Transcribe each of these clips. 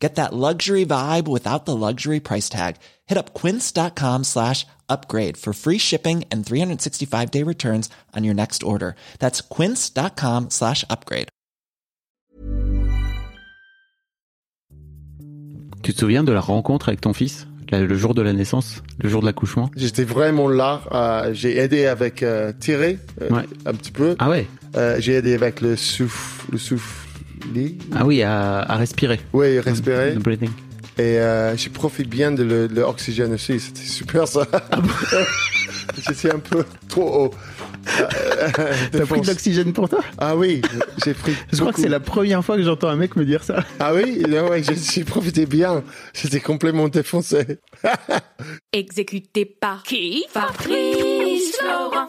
Get that luxury vibe without the luxury price tag. Hit up quince.com slash upgrade for free shipping and 365 day returns on your next order. That's quince.com slash upgrade. Tu te souviens de la rencontre avec ton fils? Le jour de la naissance, le jour de l'accouchement? J'étais vraiment là. euh, j'ai aidé avec euh, tirer euh, Ouais. un petit peu. Ah ouais? Euh, j'ai aidé avec le souffle, le souffle. Ah oui, à, à respirer. Oui, respirer. The breathing. Et euh, j'ai profité bien de l'oxygène aussi. C'était super ça. J'étais un peu trop haut. Euh, T'as pris de l'oxygène pour toi? Ah oui, j'ai pris. Je crois que c'est la première fois que j'entends un mec me dire ça. Ah oui, non, ouais, j'ai j'ai profité bien. J'étais complètement défoncé. Exécuté par qui? Fabrice Florent.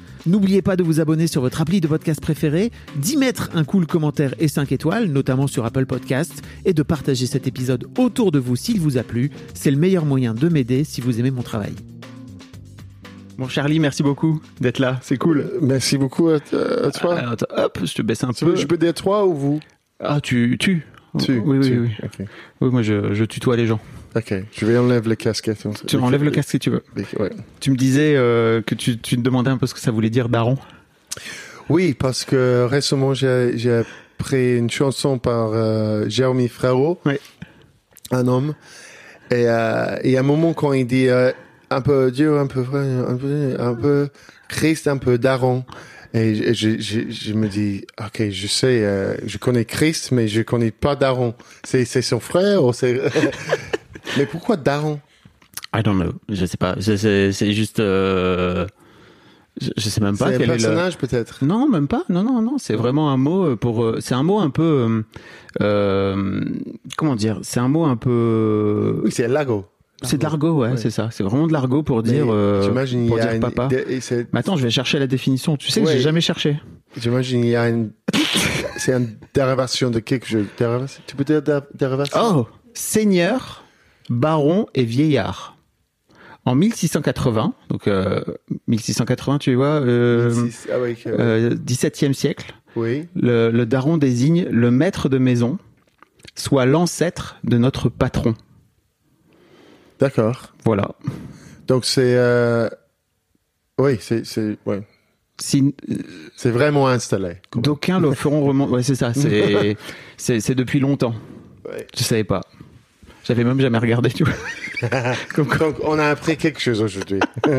N'oubliez pas de vous abonner sur votre appli de podcast préféré, d'y mettre un cool commentaire et 5 étoiles, notamment sur Apple Podcast, et de partager cet épisode autour de vous s'il vous a plu. C'est le meilleur moyen de m'aider si vous aimez mon travail. Bon, Charlie, merci beaucoup d'être là. C'est cool. Merci beaucoup à, à toi. Attends, hop, je te baisse un Tu peu. veux- je peux dire toi ou vous? Ah, tu, tu. Tu. Oui, oui, tu. oui. Oui, moi, je, je tutoie les gens. Ok. Je vais enlever le casquette. Tu enlèves le casque si tu veux. Ouais. Tu me disais euh, que tu, tu te demandais un peu ce que ça voulait dire daron. Oui, parce que récemment, j'ai appris une chanson par euh, Jérémy Frérot, Oui. un homme. Et euh, il y a un moment quand il dit euh, un peu dur, un peu vrai, un peu, un peu Christ, un peu daron. Et je, je, je, je me dis, ok, je sais, euh, je connais Christ, mais je connais pas Daron. C'est c'est son frère ou c'est... mais pourquoi Daron? I don't know. Je sais pas. C'est c'est juste. euh, Je, je sais même C'est pas un quel est le. personnage peut-être? Non, même pas. Non, non, non. C'est vraiment un mot pour. euh, C'est un mot un peu. euh, euh, comment dire? C'est un mot un peu. Oui, c'est Lago. C'est de l'argot, ouais, Ouais. c'est ça. C'est vraiment de l'argot pour dire. Euh, pour y a dire une- papa. de- c'est- Mais attends, je vais chercher la définition. Tu sais que Ouais. j'ai jamais cherché. J'imagine il y a une. c'est une dérivation de quelque chose. Dérivation Tu peux dire dé- dérivation? Oh, seigneur, baron et vieillard. En 1680, donc euh, 1680, tu vois, euh, Six- ah oui, que- euh, 17e siècle, oui. le, le daron désigne le maître de maison, soit l'ancêtre de notre patron. D'accord. Voilà. Donc c'est. euh, Oui, c'est c'est ouais. Vraiment installé. d'aucuns le feront remonter, ouais, c'est ça. C'est depuis longtemps. Ouais. Je savais pas. J'avais même jamais regardé, tu vois. Comme quoi- Donc on a appris quelque chose aujourd'hui.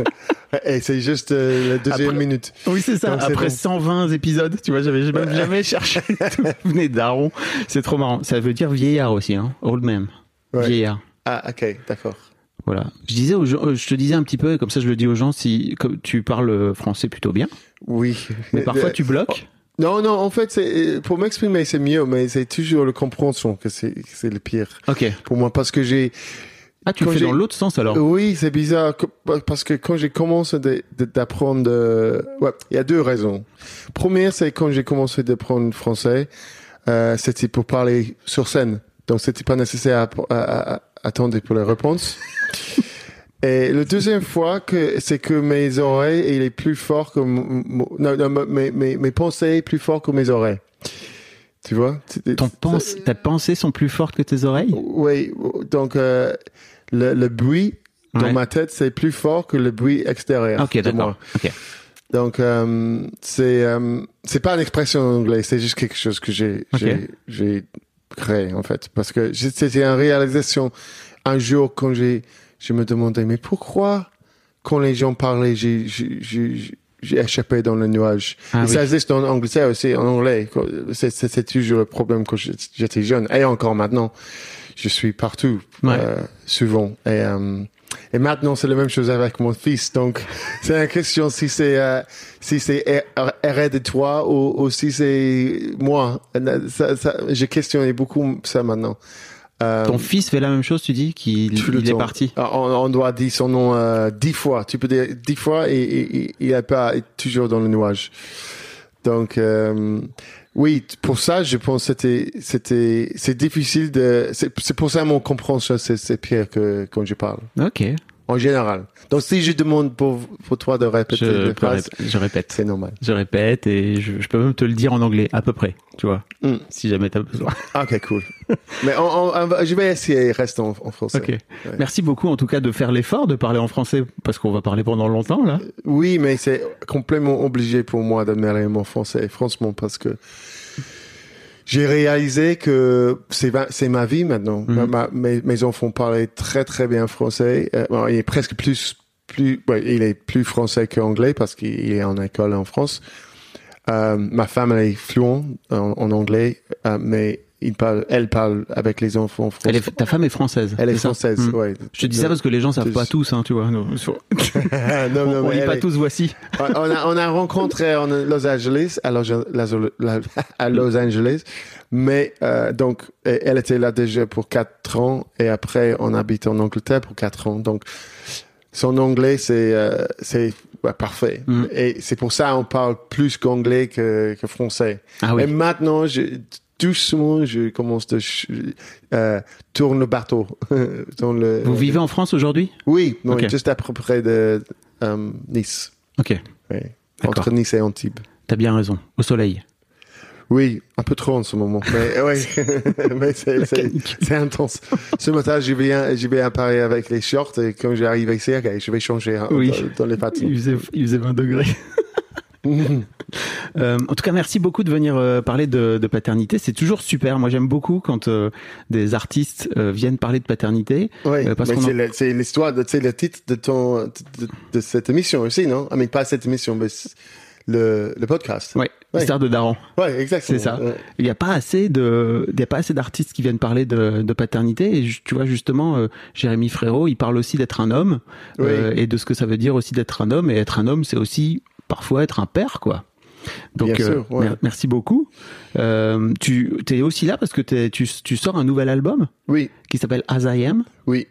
Et c'est juste euh, la deuxième Après- minute. Oui, c'est ça. Donc, Après bon. 120 épisodes, tu vois, j'avais même jamais cherché. Venait daron. C'est trop marrant. Ça veut dire vieillard aussi, hein. Old man. Ouais. Vieillard. Ah ok, d'accord. Voilà. Je disais aux gens, euh, je te disais un petit peu, comme ça je le dis aux gens, si comme tu parles français plutôt bien, Oui. mais parfois Euh, tu bloques. Non, non, en fait, pour m'exprimer, c'est mieux, mais c'est toujours le compréhension que c'est le pire Ok. pour moi parce que j'ai Ah, tu le fais dans l'autre sens alors? Oui, c'est bizarre parce que quand j'ai commencé de- de- d'apprendre, euh, ouais, il y a deux raisons. Première, c'est quand j'ai commencé d'apprendre français, euh, c'était pour parler sur scène, donc c'était pas nécessaire à, à- à- attendre pour les réponses. Et la deuxième fois que c'est que mes oreilles, il est plus fort que non, non, mes, mes, mes pensées plus fort que mes oreilles. Tu vois? Ton pense, ta pensées sont plus fortes que tes oreilles? oui, donc euh, le, le bruit dans Ouais. ma tête c'est plus fort que le bruit extérieur. Ok, d'accord. Ok. Donc euh, c'est euh, c'est pas une expression en anglais, c'est juste quelque chose que j'ai Ok. j'ai j'ai créé en fait parce que c'était une réalisation un jour quand j'ai je me demandais mais pourquoi quand les gens parlaient j'ai j'ai échappé dans le nuage. Ah et oui. ça existe en Angleterre aussi, en anglais. C'est- C'est c'est toujours le problème quand j'étais jeune, et encore maintenant. je suis partout, Ouais. euh, souvent. Et, euh, et maintenant, c'est la même chose avec mon fils. Donc, c'est la question si c'est euh, si c'est héréditoire ou, ou si c'est moi. Ça, ça, je questionne beaucoup ça maintenant. Euh, Ton fils fait la même chose, tu dis, qu'il il est parti. Ah, On, on doit dire son nom euh, dix fois. Tu peux dire dix fois et, il n'est pas toujours dans le nuage. Donc euh, oui, pour ça, je pense que c'était c'était c'est difficile de. C'est c'est pour ça mon compréhension c'est c'est pire que quand je parle Ok. En général. Donc si je demande pour pour toi de répéter Je, phrases, rép- je répète. c'est normal. Je répète et je, je peux même te le dire en anglais, à peu près, tu vois, Mm. si jamais t'as besoin. Ok, cool. Mais on, on- on va- je vais essayer de rester en, en français. Ok. Merci beaucoup en tout cas de faire l'effort de parler en français parce qu'on va parler pendant longtemps là. Oui, mais c'est complètement obligé pour moi de mêler mon français, franchement, parce que j'ai réalisé que c'est ma- c'est ma vie maintenant. Mhm. Ma- mes, mes enfants parlaient très très bien français. Euh, bon, il est presque plus plus, ouais, il est plus français qu'anglais parce qu'il est en école en France. Euh, ma femme elle est fluente en, en anglais, euh, mais il parle, elle parle avec les enfants français. Elle est, ta femme est française. Elle est c'est ça française, Mm. ouais. Je te dis ça parce que les gens savent pas tous, hein, tu vois. Non, non, non, on elle pas est- tous voici. on a, on a rencontré en Los Angeles, à Los, à Los Angeles, mais euh, donc elle était là déjà pour quatre ans et après on habite en Angleterre pour quatre ans. Donc son anglais c'est euh, c'est parfait Mm. et c'est pour ça on parle plus qu'anglais que, que français. Ah oui. Et maintenant je doucement je commence ch- euh, tourne le bateau dans le. Vous vivez en France aujourd'hui? Oui, Ok. juste à peu près de euh, Nice. Ok. Oui. Entre Nice et Antibes. T'as bien raison. Au soleil. Oui, un peu trop en ce moment. Mais oui, mais c'est, intense. Ce matin, je viens, je viens à Paris avec les shorts et quand j'arrive ici, ok, je vais changer hein, Oui. dans, dans les patins. Il faisait, il faisait 20 degrés. Euh, en tout cas, merci beaucoup de venir euh, parler de, de paternité. C'est toujours super. Moi, j'aime beaucoup quand euh, des artistes viennent parler de paternité. Oui, parce mais qu'on c'est, en- le- c'est l'histoire, de, c'est le titre de ton, de, cette émission aussi, non? I mean, pas cette émission, mais le, le podcast. Ouais, Ouais. De Daron. Ouais, exactement. C'est ça. Ouais. Il n'y a pas assez de, il y a pas assez d'artistes qui viennent parler de, de paternité. Et tu vois justement, euh, Jérémy Frérot, il parle aussi d'être un homme Oui. euh, et de ce que ça veut dire aussi d'être un homme. Et être un homme, c'est aussi parfois être un père, quoi. Donc, Bien sûr, ouais. mer- merci beaucoup. Euh, tu es aussi là parce que tu, tu sors un nouvel album Oui, qui s'appelle As I Am. oui.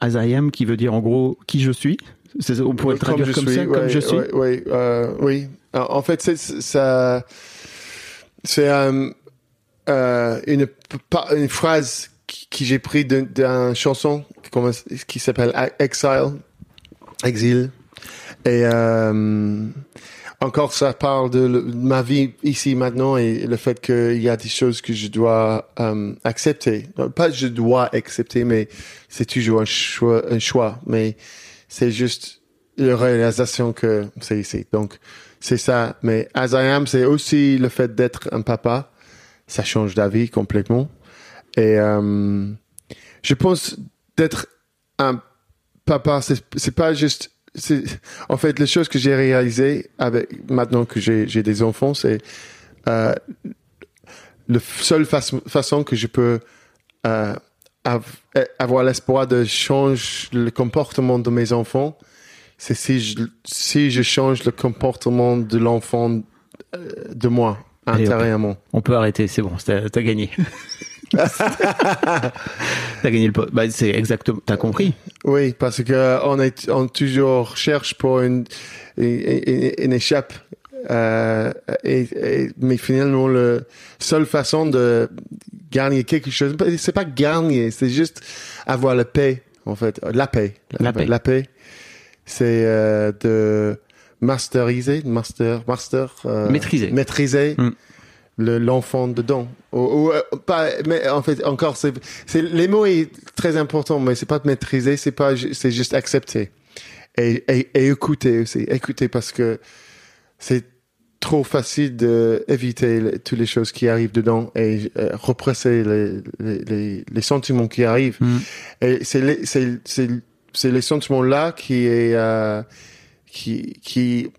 As I Am, qui veut dire en gros qui je suis. On pourrait le traduire comme suis, ça, comme je suis. ouais, euh, oui. Alors, En fait, c'est ça, c'est euh, euh, une phrase qui, qui j'ai pris d'un- d'une chanson qui s'appelle Exile, exil, et euh, encore ça parle de, ma vie ici maintenant et le fait qu'il y a des choses que je dois euh, accepter. Pas je dois accepter, mais c'est toujours un choix, un choix. Mais c'est juste la réalisation que c'est ici. Donc, c'est ça. Mais as I am, c'est aussi le fait d'être un papa. Ça change d'avis complètement. Et euh, je pense d'être un papa, c'est pas juste. C'est En fait, les choses que j'ai réalisées avec maintenant que j'ai j'ai des enfants, c'est euh, le seule façon façon que je peux euh, av- avoir l'espoir de changer le comportement de mes enfants, c'est si je, si je change le comportement de l'enfant euh, de moi, Allez, intérieurement. On peut arrêter, c'est bon, t'as t'as gagné. t'as gagné le. Bah, c'est exactement. T'as compris. Oui, parce que on est, on toujours cherche pour une, une, une- une échappe. Euh, et, et- mais finalement, la seule façon de gagner quelque chose, c'est pas gagner, c'est juste avoir la paix, en fait. La paix. La paix. La paix. C'est euh, de masteriser, master, master. euh, Maîtriser. Maîtriser. Mm. Le- l'enfant dedans. Ou, ou, euh, pas mais en fait encore c'est c'est les mots est très important mais c'est pas de maîtriser c'est pas c'est juste accepter. Et, et, et écouter aussi. Écouter parce que c'est trop facile de éviter le- toutes les choses qui arrivent dedans et euh, represser les, les, les, les sentiments qui arrivent. Mm. et c'est les c'est c'est c'est les sentiments là qui est euh, qui qui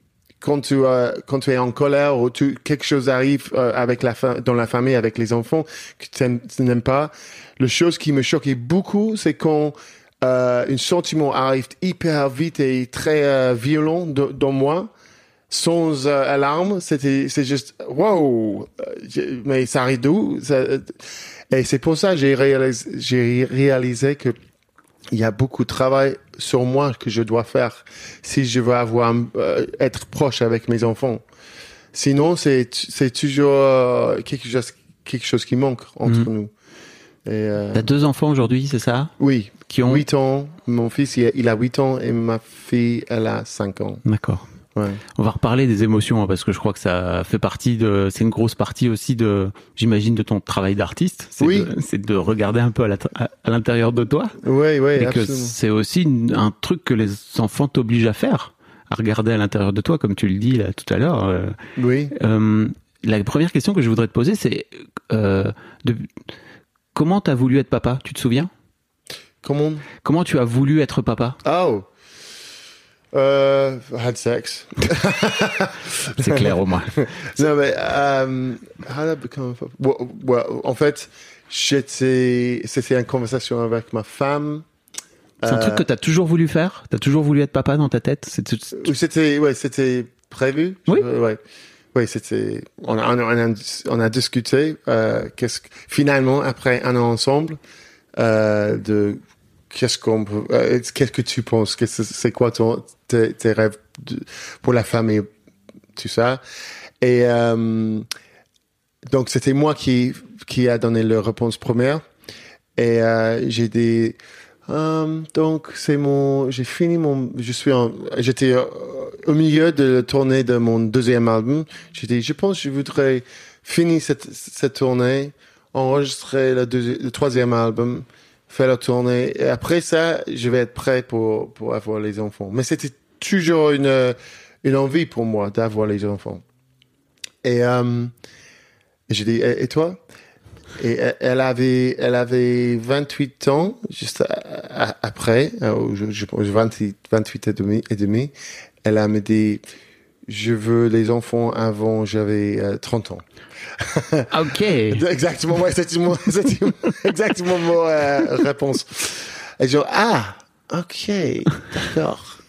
quand tu euh, quand tu es en colère ou tu quelque chose arrive euh, avec la dans la famille avec les enfants que tu aimes- tu n'aimes pas, le chose qui me choquait beaucoup, c'est quand euh, un sentiment arrive hyper vite et très euh, violent de- dans moi sans euh, alarme, c'était c'est juste wow, euh, mais ça arrive d'où Et c'est pour ça que j'ai réalisé j'ai réalisé que il y a beaucoup de travail sur moi que je dois faire si je veux avoir euh, être proche avec mes enfants. Sinon, c'est c'est toujours euh, quelque chose quelque chose qui manque entre Mhm. nous. Et euh, T'as deux enfants aujourd'hui, c'est ça? Oui, Qui ont 8 ans. Mon fils, il a, il a 8 ans et ma fille, elle a 5 ans. D'accord. Ouais. On va reparler des émotions hein, parce que je crois que ça fait partie de, c'est une grosse partie aussi de, j'imagine, de ton travail d'artiste. C'est Oui. de- C'est de regarder un peu à l'intérieur de toi. Oui, oui, et que c'est aussi une- un truc que les enfants t'obligent à faire, à regarder à l'intérieur de toi, comme tu le dis là tout à l'heure. Euh, Oui. euh, la première question que je voudrais te poser, c'est euh, de, comment t'as voulu être papa? Tu te souviens? Comment? Comment tu as voulu être papa? Oh. Euh, had sex. C'est clair au moins. non, mais, euh, how did I become a papa? Well, well, en fait, j'étais, c'était une conversation avec ma femme. C'est un Euh, truc que t'as toujours voulu faire? T'as toujours voulu être papa dans ta tête? C'était, ouais, c'était prévu. Oui. Euh, ouais. Oui, c'était, on a, on a, on a, on a discuté, euh, qu'est-ce que, finalement, après un an ensemble, euh, de, qu'est-ce qu'on peut, euh, qu'est-ce que tu penses, qu'est-ce, c'est quoi ton, tes, rêves pour la famille, tout ça. Et, donc c'était moi qui, qui a donné la réponse première. Et, euh, j'ai dit, euh, donc c'est mon, j'ai fini mon, je suis j'étais euh, au milieu de la tournée de mon deuxième album. J'ai dit, je pense que je voudrais finir cette, cette tournée, enregistrer le troisième album, faire la tournée. Et après ça, je vais être prêt pour, pour avoir les enfants. Mais c'était toujours une, une envie pour moi d'avoir les enfants. Et, euh, j'ai dit, et, et toi? Et elle- avait, elle avait 28 ans, juste après, euh, je, je, pense 28, 28 et demi, et demi. Elle a me dit, je veux les enfants avant j'avais euh, 30 ans. Ok. Exactement, ouais, c'était exactement mon euh, réponse. Et je ah, ok, d'accord.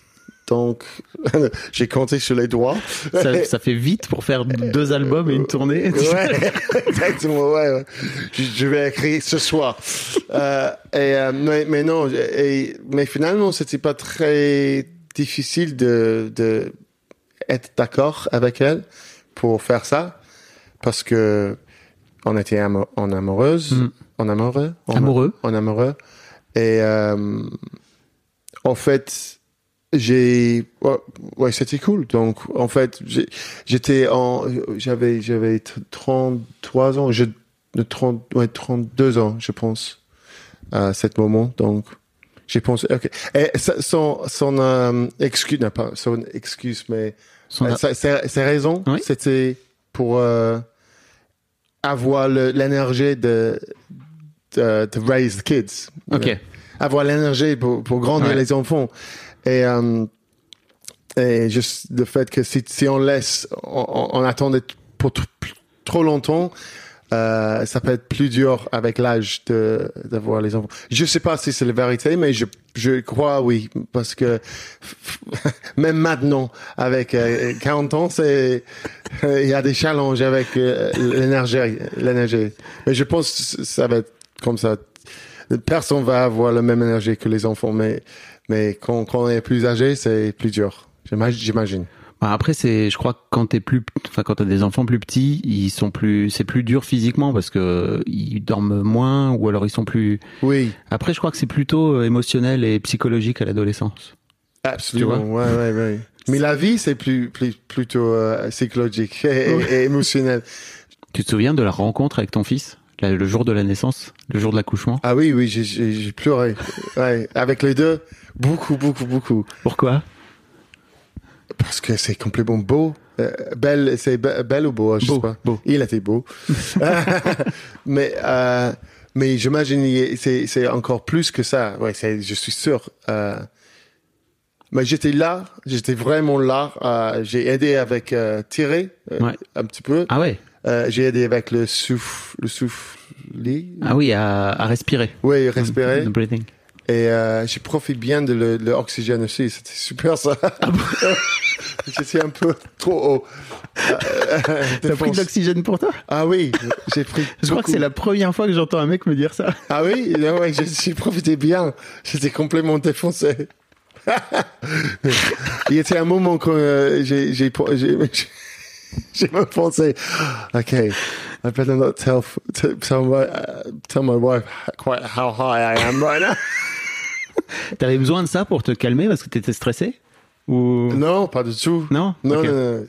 Donc, j'ai compté sur les doigts. ça, ça fait vite pour faire deux albums et une tournée. Ouais, exactement, ouais, ouais. Je, je vais écrire ce soir. Euh, et, euh, mais, mais non, et, mais finalement, c'était pas très difficile de, de être d'accord avec elle pour faire ça parce que on était en amoureuse, Mm. en amoureux, en, Amoureux. en amoureux. Et euh, en fait, j'ai ouais, ouais, c'était cool. Donc en fait, j'étais en j'avais j'avais t- 33 ans, je de 30 ouais, 32 ans, je pense à cet moment. Donc j'ai pensé OK. Et son son euh, excuse non pas son excuse mais Son- euh, sa- sa- ses raisons, Oui. c'était pour euh, avoir l'énergie de, de de raise the kids. Ok. Avoir l'énergie pour pour grandir Ouais. les enfants. Et euh, et juste le fait que si si on laisse on, on- attendait pour tr- trop longtemps euh, ça peut être plus dur avec l'âge de d'avoir les enfants. Je sais pas si c'est la vérité, mais je je crois oui parce que même maintenant avec euh, 40 ans, c'est il y a des challenges avec euh, l'énergie l'énergie. Mais je pense que ça va être comme ça. Personne va avoir la même énergie que les enfants, mais mais quand quand on est plus âgé, c'est plus dur. J'imagine. Bah, Après, c'est, je crois que quand t'es plus, enfin, quand t'as des enfants plus petits, ils sont plus, c'est plus dur physiquement parce que ils dorment moins ou alors ils sont plus. Oui. Après, je crois que c'est plutôt euh, émotionnel et psychologique à l'adolescence. Absolument, ouais, ouais, ouais. Mais la vie, c'est plus, plus, plutôt euh, psychologique et, et- et émotionnel. Tu te souviens de la rencontre avec ton fils, le jour de la naissance, le jour de l'accouchement Ah oui, oui, j'ai- pleuré. Ouais, avec les deux, beaucoup, beaucoup, beaucoup. Pourquoi? Parce que c'est complètement beau. Euh, belle, c'est be- belle ou beau, je Beau, sais pas. beau. Il était beau. mais euh, mais j'imagine c'est c'est encore plus que ça. Ouais, c'est, je suis sûr. Euh, Mais j'étais là, j'étais vraiment là. j'ai aidé avec tirer Ouais. un petit peu. Ah ouais? Euh, j'ai aidé avec le souffle, le. Ah oui, à, à respirer. Oui, respirer. The breathing. Et euh, j'ai profité bien de le- l'oxygène aussi. C'était super ça. Ah J'étais un peu trop haut. T'as pris de l'oxygène pour toi? Ah oui, j'ai pris. Je crois que c'est la première fois que j'entends un mec me dire ça. Ah oui, non, ouais, j'ai profité bien. J'étais complètement défoncé. Il y était un moment quand euh, j'ai j'ai j'ai j'ai même pensé, ok, I better not tell tell my uh, tell my wife quite how high I am right now. T'avais besoin de ça pour te calmer parce que t'étais stressé? Ou non, pas du tout. Non? Non, non, non.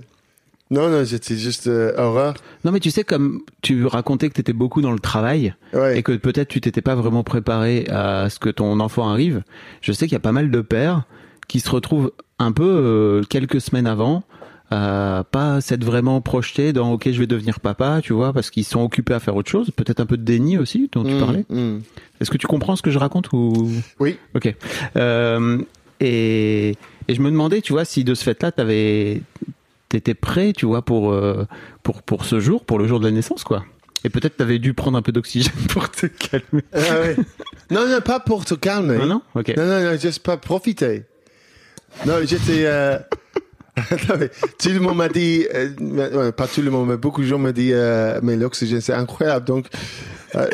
Non, non, j'étais juste euh, horreur. Non, mais tu sais, comme tu racontais que t'étais beaucoup dans le travail Ouais. et que peut-être tu t'étais pas vraiment préparé à ce que ton enfant arrive, je sais qu'il y a pas mal de pères qui se retrouvent un peu euh, quelques semaines avant à pas s'être vraiment projetés dans ok je vais devenir papa tu vois parce qu'ils sont occupés à faire autre chose peut-être un peu de déni aussi dont tu Mm, parlais mm. est-ce que tu comprends ce que je raconte ou? Oui. Ok. Euh, et, et je me demandais, tu vois, si de ce fait-là, t'avais, t'étais prêt, tu vois, pour, euh, pour, pour ce jour, pour le jour de la naissance, quoi. Et peut-être t'avais dû prendre un peu d'oxygène pour te calmer. Ah ouais. non, non, pas pour te calmer. Ah non? Ok. Non, non, non, juste pas profiter. Non, j'étais. Euh... tout le monde m'a dit, euh, pas tout le monde, mais beaucoup de gens m'ont dit, euh, mais l'oxygène c'est incroyable, donc euh,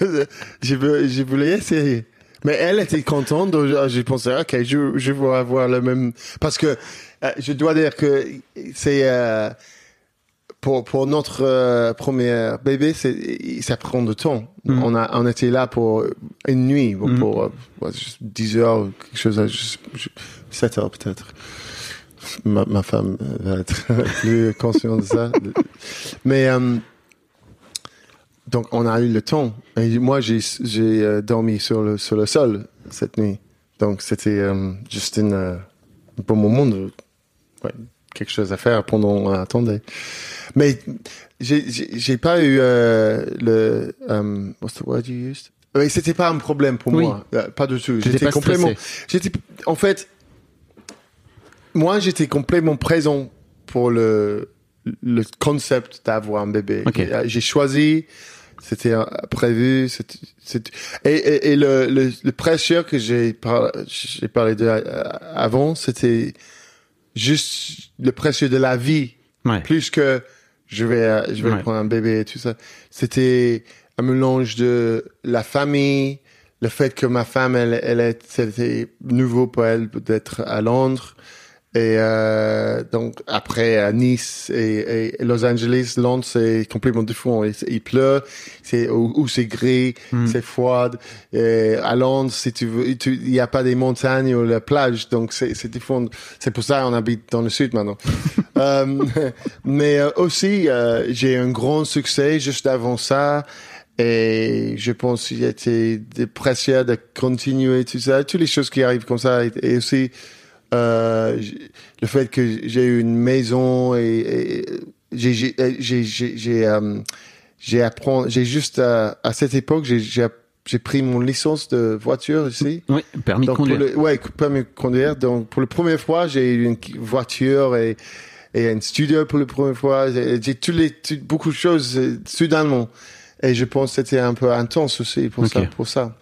je, je, veux- je voulais essayer. Mais elle était contente, donc je- j'ai pensé, ok, je, je vais avoir le même, parce que euh, je dois dire que c'est euh, pour pour notre euh, premier bébé, c'est ça prend du temps. Mm. On a on était là pour une nuit, pour, Mm. pour euh, ouais, juste 10 heures, quelque chose, à- je- je- 7 heures peut-être. Ma, ma femme va être plus consciente de ça. Mais euh, donc on a eu le temps. Et moi j'ai euh, dormi sur le sur le sol cette nuit. Donc c'était euh, juste une, euh, un bon moment de ouais, quelque chose à faire pendant on attendait. Mais j'ai pas eu euh, le um, what's the word you used? Oui, c'était pas un problème pour Oui. moi, Euh, pas du tout. J'étais complètement. J'étais en fait, moi j'étais complètement présent pour le le concept d'avoir un bébé. Ok. Et, euh, J'ai choisi, c'était euh, prévu, c'était c'était- et, et, et le, le le pressure que j'ai par, j'ai parlé de euh, avant, c'était juste le pressure de la vie Ouais. plus que je vais je vais Ouais. prendre un bébé et tout ça. C'était un mélange de la famille, le fait que ma femme elle elle est c'était nouveau pour elle d'être à Londres et euh, donc après à Nice et, et Los Angeles, Londres c'est complètement différent. Il, il pleut, c'est ou, ou c'est gris, Mm. c'est froid. Et à Londres, si tu veux, il n'y a pas des montagnes ou la plage, donc c'est c'est différent. C'est pour ça qu'on habite dans le sud maintenant. Euh, mais euh, aussi, euh, j'ai un grand succès juste avant ça. Et je pense qu'il était pressions de continuer tout ça, toutes les choses qui arrivent comme ça. Et aussi, euh, le fait que j'ai eu une maison et, et j'ai, j'ai, euh, j'ai j'ai juste, euh, à cette époque, j'ai, pris mon licence de voiture ici. Oui, permis Donc de conduire. le, ouais, permis de conduire. Donc pour la première fois, j'ai eu une voiture et, et un studio pour la première fois. J'ai j'ai tous les, tout- beaucoup de choses euh, soudainement. Et je pense que c'était un peu intense aussi pour ça, pour ça.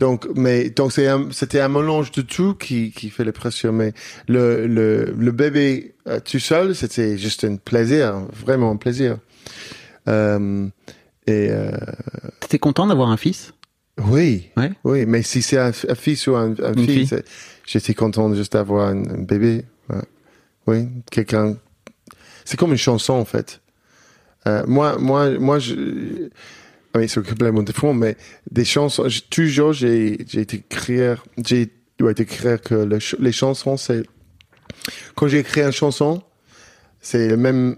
Donc, mais donc c'est c'était un mélange de tout qui qui fait les pressions. Mais le le le bébé euh, tout seul, c'était juste un plaisir, vraiment un plaisir. Euh, et euh, T'étais content d'avoir un fils? Oui, Ouais. oui, mais si c'est un, un fils ou un, un Une fille, j'étais content juste d'avoir un, un bébé. ouais. Oui, quelqu'un. C'est comme une chanson en fait. Euh, moi, moi, moi, je. Ah Oui, c'est complètement différent, mais des chansons. Toujours, j'ai, j'ai été écrire, j'ai ouais, été écrire que le les chansons, c'est quand j'ai écrit une chanson, c'est le même,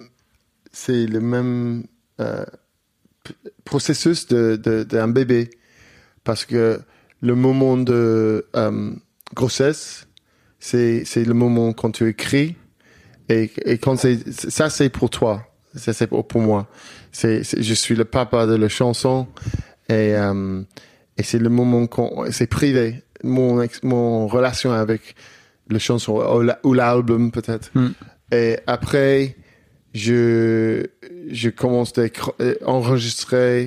c'est le même euh, processus de, de, d'un bébé parce que le moment de euh, grossesse, c'est c'est le moment quand tu écris et, et quand c'est ça c'est pour toi, ça c'est pour, moi. C'est je suis le papa de la chanson et euh, et c'est le moment qu'on c'est privé mon ex- mon relation avec le chanson ou la- l'album peut-être. Mm. Et après, je, je commence à euh, enregistrer.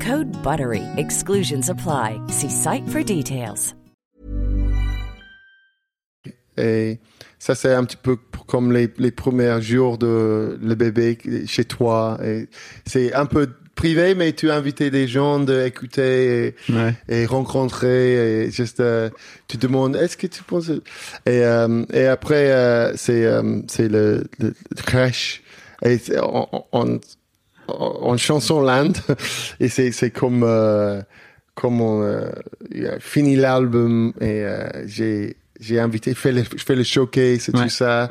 Code BUTTERY. Exclusions apply. See site for details. Et ça, c'est un petit peu comme les, les premiers jours de le bébé chez toi. Et c'est un peu privé, mais tu as invité des gens d'écouter et, Ouais. et rencontrer et juste euh, tu demandes est-ce que tu penses et euh, et après euh, c'est euh, c'est le, le, le crèche et en, en, chanson land. Et c'est c'est comme euh, comme on euh, fini l'album et euh, j'ai j'ai invité fait le je fais le showcase et Ouais. tout ça.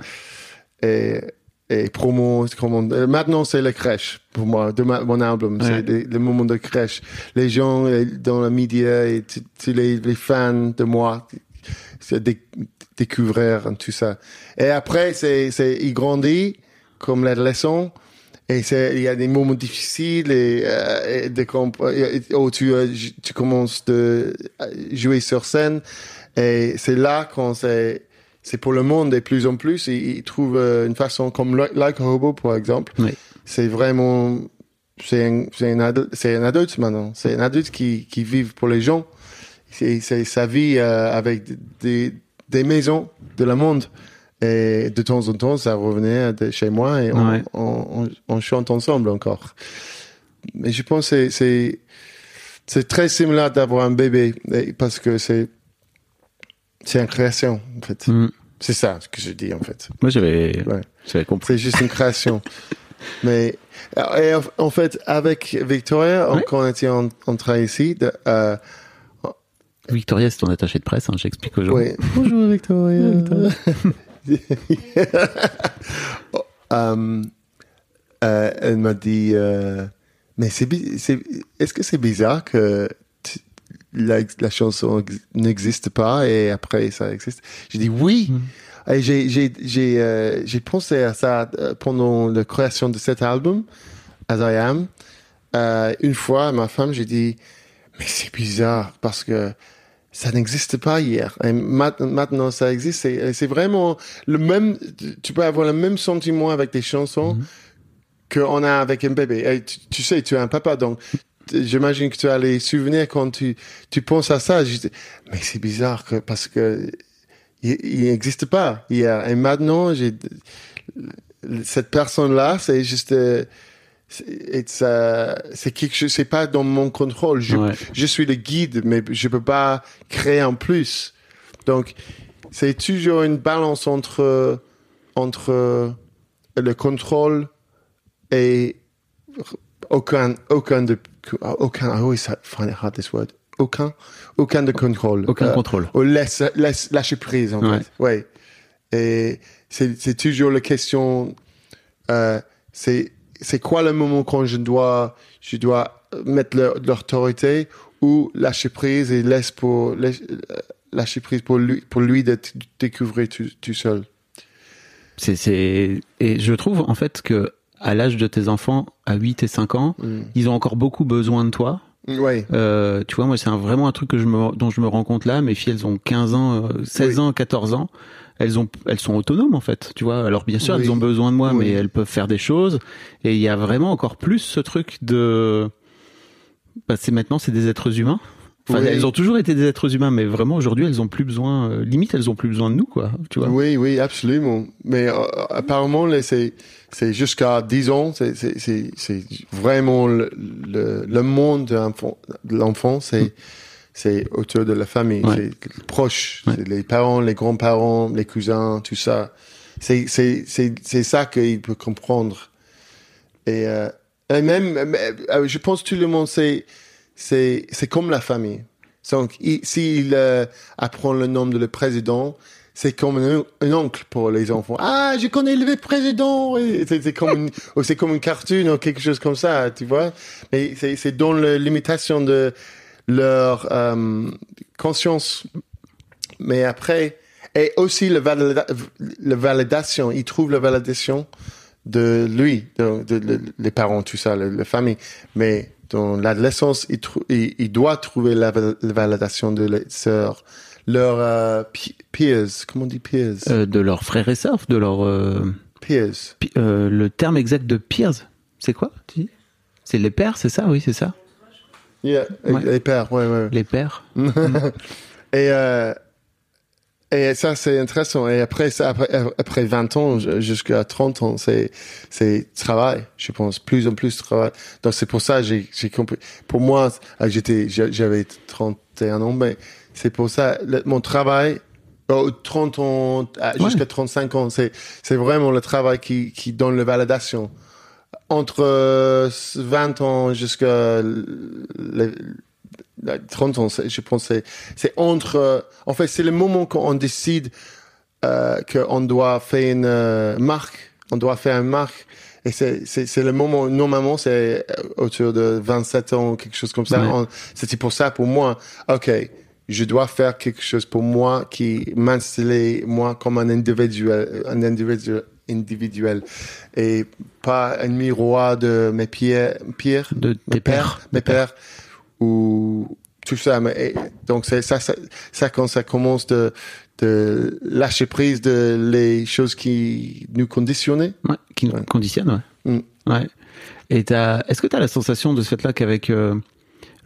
Et et promo c'est comment euh, maintenant c'est la crèche pour moi de ma- mon album. Ouais. c'est le moment de crèche les gens dans les médias et tous les, les fans de moi c'est dé- découvrir tout ça. Et après c'est c'est il grandit comme l'adolescent et c'est il y a des moments difficiles et, euh, et de et- et- où tu euh, tu commences de euh, jouer sur scène. Et c'est là quand c'est c'est pour le monde de plus en plus ils, ils trouvent euh, une façon comme Like Like a Hobo par exemple. Oui. c'est vraiment c'est un c'est un adulte c'est un adulte maintenant. C'est un adulte qui qui vit pour les gens. C'est c'est sa vie euh, avec des des maisons de la monde et de temps en temps ça revenait de chez moi et on, Ouais. on, on, on chante ensemble encore mais je pense que c'est c'est c'est très similaire d'avoir un bébé parce que c'est c'est une création en fait Mm. c'est ça ce que je dis en fait Moi, j'avais Ouais. j'avais compris. c'est juste une création. Mais et en, fait, avec Victoria, Ouais. quand on était en, en train ici, de, euh, Victoria, c'est ton attaché de presse, hein, j'explique aux gens. oui. Bonjour Victoria. Euh, euh, elle m'a dit, euh, mais c'est, est-ce que c'est bizarre que tu- la, la chanson ex- n'existe pas et après ça existe? J'ai dit oui. Et j'ai, j'ai, j'ai, euh, j'ai pensé à ça pendant la création de cet album, As I Am. Une fois, à ma femme, j'ai dit, mais c'est bizarre parce que ça n'existe pas hier. Et maintenant, ça existe. C'est, vraiment le même, tu peux avoir le même sentiment avec des chansons qu'on a avec un bébé. Et tu, tu sais, tu es un papa, donc j'imagine que tu as les souvenirs quand tu, tu penses à ça. Je mais c'est bizarre que, parce que il il n'existe pas hier. Et maintenant, j'ai cette personne-là, c'est juste, euh, c'est quelque chose, c'est pas dans mon contrôle. Je, Ouais. je suis le guide, mais je peux pas créer en plus. Donc, c'est toujours une balance entre entre le contrôle et aucun aucun de aucun I always find it hard this word aucun aucun de contrôle Aucun Euh, contrôle. ou laisse, laisse lâcher prise en Ouais. fait ouais et c'est c'est toujours la question euh, c'est c'est quoi le moment quand je dois je dois mettre l'autorité ou lâcher prise et laisse pour lâcher, lâcher prise pour lui pour lui de découvrir tout, tout seul? C'est, c'est, et je trouve, en fait, que à l'âge de tes enfants, à 8 et 5 ans, Mm. ils ont encore beaucoup besoin de toi. Ouais Euh, tu vois, moi, c'est vraiment un truc que je me, dont je me rends compte là. Mes filles, elles ont 15 ans, euh, 16 Oui. ans, 14 ans. Elles ont, elles sont autonomes, en fait. Tu vois. Alors, bien sûr, Oui. elles ont besoin de moi, Oui. mais elles peuvent faire des choses. Et il y a vraiment encore plus ce truc de, bah, c'est maintenant, c'est des êtres humains. Enfin, Oui. elles ont toujours été des êtres humains, mais vraiment aujourd'hui, elles ont plus besoin. euh, limite, elles ont plus besoin de nous, quoi. Tu vois. Oui, oui, absolument. Mais euh, apparemment, c'est c'est jusqu'à 10 ans, c'est c'est c'est c'est vraiment le, le le monde de l'enfant. C'est c'est autour de la famille, Ouais. c'est proche, Ouais. c'est les parents, les grands-parents, les cousins, tout ça. C'est c'est c'est c'est ça qu'il peut comprendre. Et, euh, et même, euh, je pense que tout le monde c'est c'est c'est comme la famille. Donc, il- s'il euh, apprend le nom de le président, c'est comme un, oncle pour les enfants. Ah, je connais le président. C'est comme une, c'est comme une cartoon ou quelque chose comme ça, tu vois. Mais c'est dans la limitation de leur euh, conscience. Mais après, et aussi le la validation, il trouve la validation de lui, de, de- les parents, tout ça, la famille. Mais dans l'adolescence, il, trou- il, il doit trouver la, val- la validation de leurs euh, pe- peers, comment on dit peers? Euh, de leurs frères et sœurs, de leur euh, peers. euh, le terme exact de peers, c'est quoi tu C'est les pères, c'est ça? Oui, c'est ça. Yeah, Ouais. les pères, ouais, ouais. Les pères. Et, euh, et ça, c'est intéressant. Et après, ça, après, après 20 ans jusqu'à 30 ans, c'est, c'est travail, je pense, plus en plus travail. Donc, c'est pour ça, j'ai, j'ai compris. Pour moi, euh, j'étais, j'a- j'avais 31 ans, mais c'est pour ça, mon travail, oh, 30 ans, à- jusqu'à Ouais. 35 ans, c'est, c'est vraiment le travail qui, qui donne la validation. Entre euh, 20 ans jusqu'à 30 ans, je pense, c'est, entre, euh, en fait, c'est le moment qu'on décide euh, qu'on doit faire une euh, marque, on doit faire une marque. Et c'est, le moment, normalement, c'est euh, autour de 27 ans, quelque chose comme ça. On- C'était pour ça, pour moi, OK, je dois faire quelque chose pour moi qui m'installer, moi, comme un individuel, un individuel, individuel. Et pas un miroir de mes pires De mes pères. mes pères, ou tout ça. Mais, donc, c'est ça, ça, ça, quand ça commence de, de lâcher prise de les choses qui nous conditionnaient. Ouais, qui nous Ouais. conditionne, ouais. Mm. Ouais. Et est-ce que tu as la sensation de ce fait-là qu'avec euh,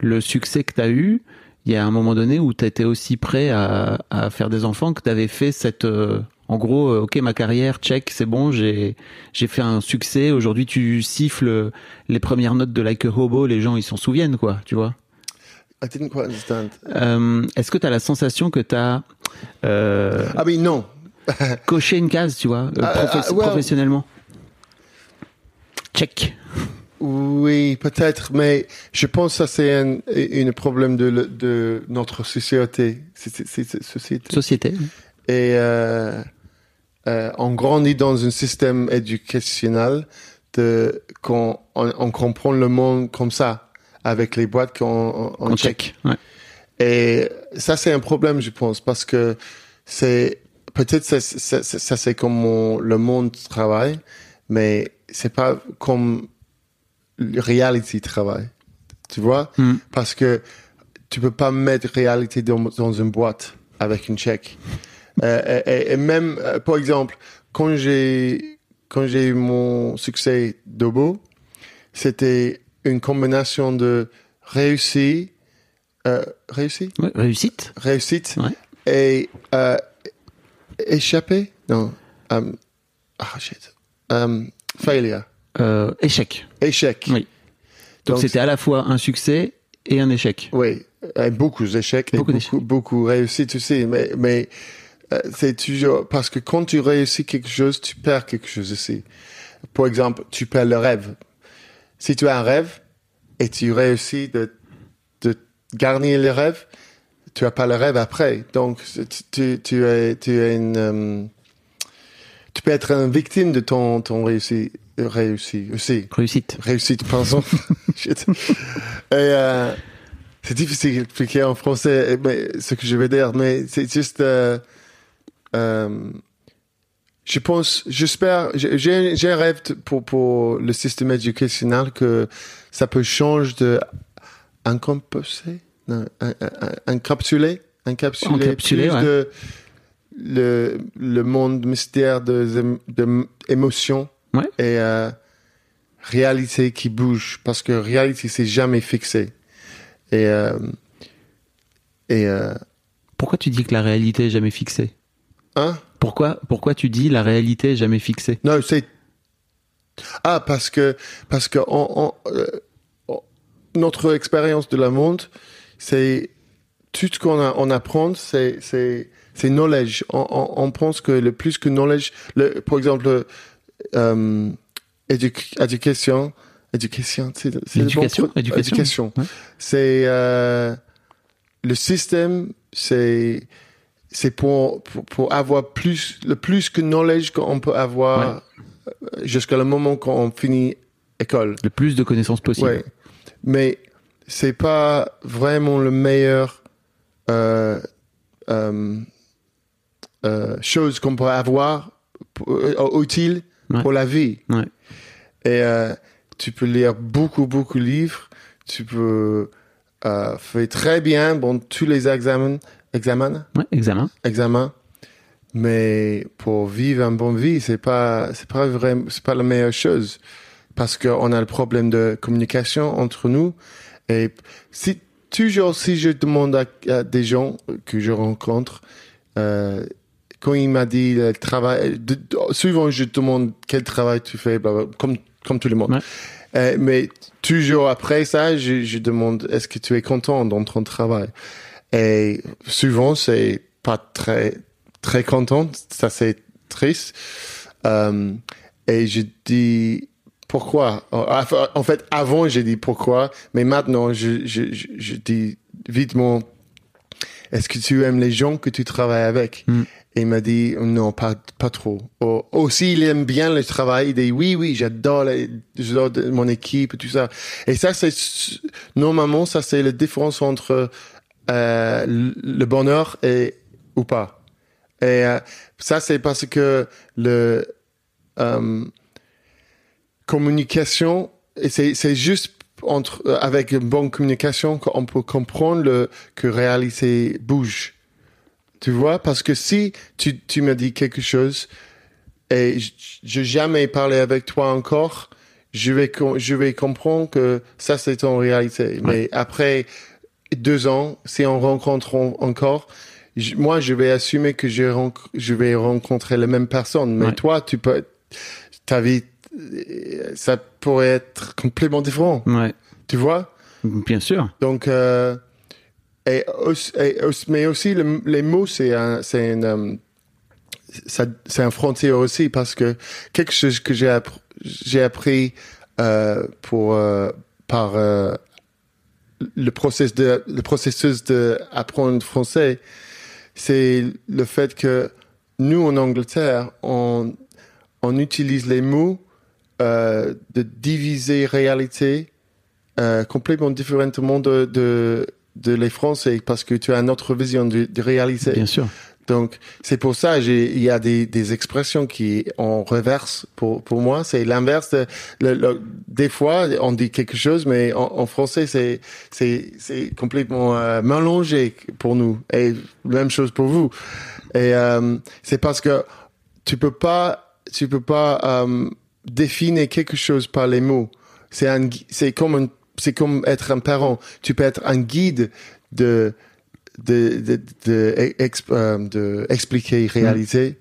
le succès que tu as eu, il y a un moment donné où tu étais aussi prêt à, à faire des enfants, que tu avais fait cette. euh, en gros, euh, ok, ma carrière, check, c'est bon, j'ai j'ai fait un succès. Aujourd'hui, tu siffles les premières notes de Like a Hobo, les gens ils s'en souviennent, quoi, tu vois. I didn't quite understand. Euh, est-ce que tu as la sensation que tu as euh, Ah oui, non. coché une case, tu vois, euh, Ah, ah, well- professionnellement? Check. Oui, peut-être, mais je pense que ça c'est un, un problème de, notre société. Société. Société. Et euh, euh, on grandit dans un système éducationnel de qu'on on, on comprend le monde comme ça, avec les boîtes qu'on on, On check. check. Ouais. Et ça c'est un problème, je pense, parce que c'est peut-être ça, ça, ça, ça, c'est comme on- le monde travaille, mais c'est pas comme le reality travaille. Tu vois? Mm. Parce que tu peux pas mettre réalité dans, dans une boîte avec une chèque. Euh, et, et même, euh, par exemple, quand j'ai quand j'ai eu mon succès d'Obo, c'était une combinaison de réussi, euh, Ouais, réussite. réussite Ouais. et euh, échapper. Non, um, ah shit, um, failure, Euh, échec. échec. Oui. Donc c'était à la fois un succès et un échec. Oui, et beaucoup d'échecs, Beaucoup et beaucoup, beaucoup réussites aussi, mais, mais euh, c'est toujours parce que quand tu réussis quelque chose, tu perds quelque chose aussi. Par exemple, tu perds le rêve. Si tu as un rêve et tu réussis de, de garnir le rêve, tu as pas le rêve après. Donc, tu, tu, es, tu es une, euh, tu peux être une victime de ton, ton réussi, réussi aussi Réussite. réussite, pardon. Shit. Et euh, c'est difficile d'expliquer en français mais, ce que je veux dire, mais c'est juste. Euh, je pense, j'espère, j'ai- un rêve pour, pour le système éducationnel que ça peut changer de non, un- encapsuler, encapsuler, Encapsuler, plus ouais. de le, le monde mystère de, de émotions Ouais. et euh, réalité qui bouge parce que réalité c'est jamais fixé et euh, et euh, Pourquoi tu dis que la réalité est jamais fixée? hein? Pourquoi, pourquoi tu dis la réalité est jamais fixée? Non c'est ah parce que parce que on, on- euh, notre expérience de la monde c'est tout ce qu'on on apprend, c'est, c'est, c'est knowledge. On, pense que le plus que knowledge, le, par exemple, euh, édu- éducation, éducation, c'est, bon Éducation, éducation. Ouais. C'est euh, le système, c'est c'est pour, pour pour avoir plus le plus que knowledge qu'on peut avoir euh, jusqu'à le moment qu'on finit école. Le plus de connaissances possible. Ouais. Mais c'est pas vraiment le meilleur euh, euh, euh, chose qu'on peut avoir pour- utile Ouais. pour la vie. Ouais. Et tu peux lire beaucoup, beaucoup de livres. Tu peux faire très bien bon, tous les examens, examens, Ouais, examen. examens. Mais pour vivre une bonne vie, c'est pas, c'est pas vraiment, c'est pas la meilleure chose. Parce qu'on a le problème de communication entre nous. Et si, toujours, si je demande à, à des gens que je rencontre, euh, quand il m'a dit le travail, de- de- souvent je demande quel travail tu fais, comme, comme tout le monde. Ouais. Euh, mais toujours après ça, je, je demande est-ce que tu es content dans ton travail? Et souvent, c'est pas très, très content. Ça, c'est triste. Euh, et je dis, pourquoi? En fait, avant, j'ai dit pourquoi, mais maintenant, je, je, je, je dis vitement, est-ce que tu aimes les gens que tu travailles avec? Mm. Et il m'a dit, non, pas, pas trop. Oh, aussi, il aime bien le travail. Il dit, oui, oui, j'adore, j'adore mon équipe tout ça. Et ça, c'est, normalement, ça, c'est la différence entre euh, le bonheur et, ou pas. Et euh, ça, c'est parce que le, euh, communication, c'est, juste entre, avec une bonne communication qu'on peut comprendre le, que réalité bouge. Tu vois? Parce que si tu, tu me dis quelque chose et j- j'ai jamais parlé avec toi encore, je vais, je vais comprendre que ça, c'est ton réalité. Mais après deux ans, si on rencontre en- encore, moi, je vais assumer que je, vais rencontrer la même personne. Mais Ouais. toi, tu peux, ta vie, euh, ça pourrait être complètement différent. Ouais. Tu vois? Bien sûr. Donc, euh, et aussi, et aussi- mais aussi le- les mots, c'est un, c'est une, euh, ça, c'est un frontière aussi parce que quelque chose que j'ai appris, j'ai appris euh, pour euh, par euh, le processus de le processus de apprendre français, c'est le fait que nous en Angleterre, on on utilise les mots euh, de diviser réalité euh, complètement différemment de, de, de les Français parce que tu as une autre vision de, de réalité. Bien sûr. Donc, c'est pour ça, il y a des, des expressions qui, en reverse pour, pour moi, c'est l'inverse de, le- le- des fois, on dit quelque chose, mais en, en français, c'est, c'est, c'est complètement euh, mélangé pour nous. Et même chose pour vous. Et, euh, c'est parce que tu peux pas, tu peux pas, euh, définir quelque chose par les mots. C'est un, c'est comme un, c'est comme être un parent. Tu peux être un guide de, de, de, de, euh, de expliquer réalité,